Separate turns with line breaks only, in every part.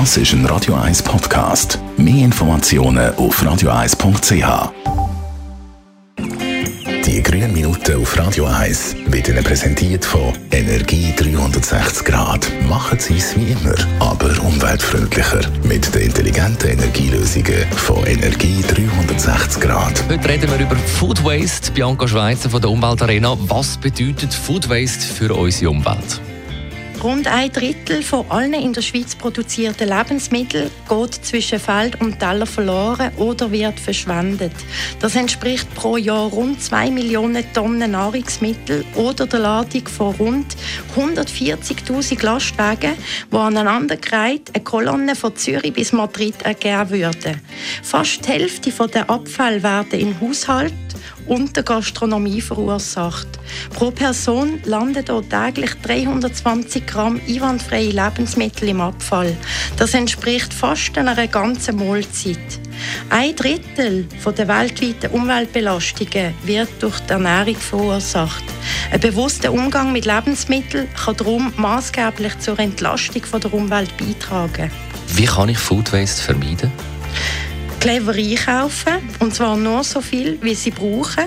Das ist ein Radio 1 Podcast. Mehr Informationen auf radio1.ch. Die grünen Minuten auf Radio 1 wird Ihnen präsentiert von Energie 360 Grad. Machen Sie es wie immer, aber umweltfreundlicher. Mit den intelligenten Energielösungen von Energie 360 Grad.
Heute reden wir über Food Waste. Bianca Schweizer von der Umweltarena. Was bedeutet Food Waste für unsere Umwelt?
Rund ein Drittel von allen in der Schweiz produzierten Lebensmitteln geht zwischen Feld und Teller verloren oder wird verschwendet. Das entspricht pro Jahr rund 2 Millionen Tonnen Nahrungsmittel oder der Ladung von rund 140.000 Lastwagen, die aneinandergereiht eine Kolonne von Zürich bis Madrid ergeben würden. Fast die Hälfte der Abfälle werden in Haushalt und der Gastronomie verursacht. Pro Person landen dort täglich 320 Gramm einwandfreie Lebensmittel im Abfall. Das entspricht fast einer ganzen Mahlzeit. Ein Drittel der weltweiten Umweltbelastungen wird durch die Ernährung verursacht. Ein bewusster Umgang mit Lebensmitteln kann darum maßgeblich zur Entlastung der Umwelt beitragen.
Wie kann ich Food Waste vermeiden?
Clever einkaufen. Und zwar nur so viel, wie sie brauchen.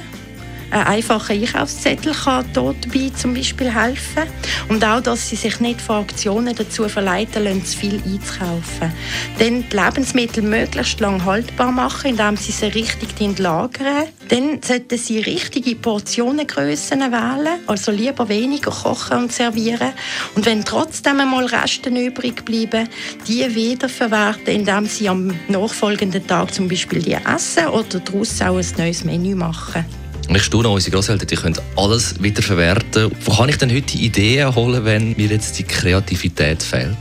Ein einfacher Einkaufszettel kann dabei zum Beispiel helfen. Und auch, dass sie sich nicht von Aktionen dazu verleiten lassen, zu viel einzukaufen. Dann die Lebensmittel möglichst lang haltbar machen, indem sie sie richtig lagern. Dann sollten sie richtige Portionengrössen wählen, also lieber weniger kochen und servieren. Und wenn trotzdem einmal Reste übrig bleiben, die wiederverwerten, indem sie am nachfolgenden Tag zum Beispiel die essen oder daraus auch ein neues Menü machen.
Ich staune, unsere Großeltern die können alles wieder verwerten. Wo kann ich denn heute Ideen holen, wenn mir jetzt die Kreativität fehlt?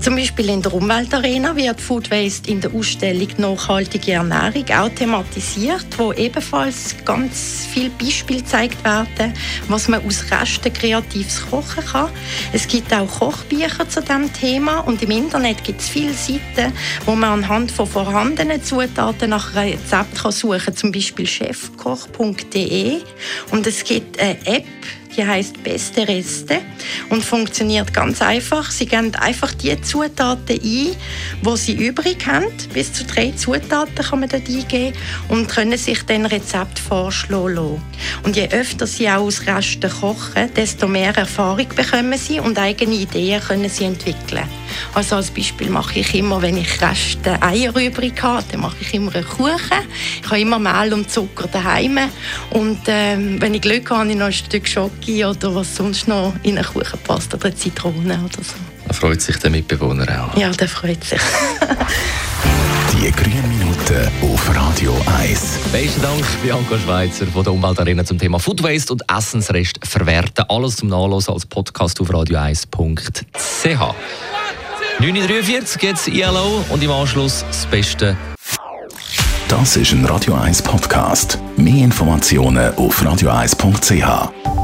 Zum Beispiel in der Umweltarena wird Food Waste in der Ausstellung Nachhaltige Ernährung auch thematisiert, wo ebenfalls ganz viele Beispiele gezeigt werden, was man aus Resten kreatives kochen kann. Es gibt auch Kochbücher zu diesem Thema und im Internet gibt es viele Seiten, wo man anhand von vorhandenen Zutaten nach Rezepten suchen kann, zum Beispiel chefkoch.de und es gibt eine App, die heißt Beste Reste und funktioniert ganz einfach. Sie geben einfach die Zutaten ein, die Sie übrig haben. Bis zu drei Zutaten kann man dort eingeben und können sich dann Rezept vorschlagen lassen. Und je öfter Sie auch aus Resten kochen, desto mehr Erfahrung bekommen Sie und eigene Ideen können Sie entwickeln. Also als Beispiel mache ich immer, wenn ich Reste Eier übrig habe, dann mache ich immer einen Kuchen. Ich habe immer Mehl und Zucker daheim und ähm, wenn ich Glück habe, habe ich noch ein Stück Schoki oder was sonst noch in einen Kuchen passt oder Zitrone oder so.
Da freut sich der Mitbewohner auch.
Ja, der freut sich.
Die grünen Minuten auf Radio 1.
Besten Dank, Bianca Schweizer von der Umweltarena zum Thema Food Waste und Essensrest verwerten. Alles zum Nachlesen als Podcast auf radio1.ch. 9.43 jetzt ILO und im Anschluss das Beste.
Das ist ein Radio 1 Podcast. Mehr Informationen auf radio1.ch.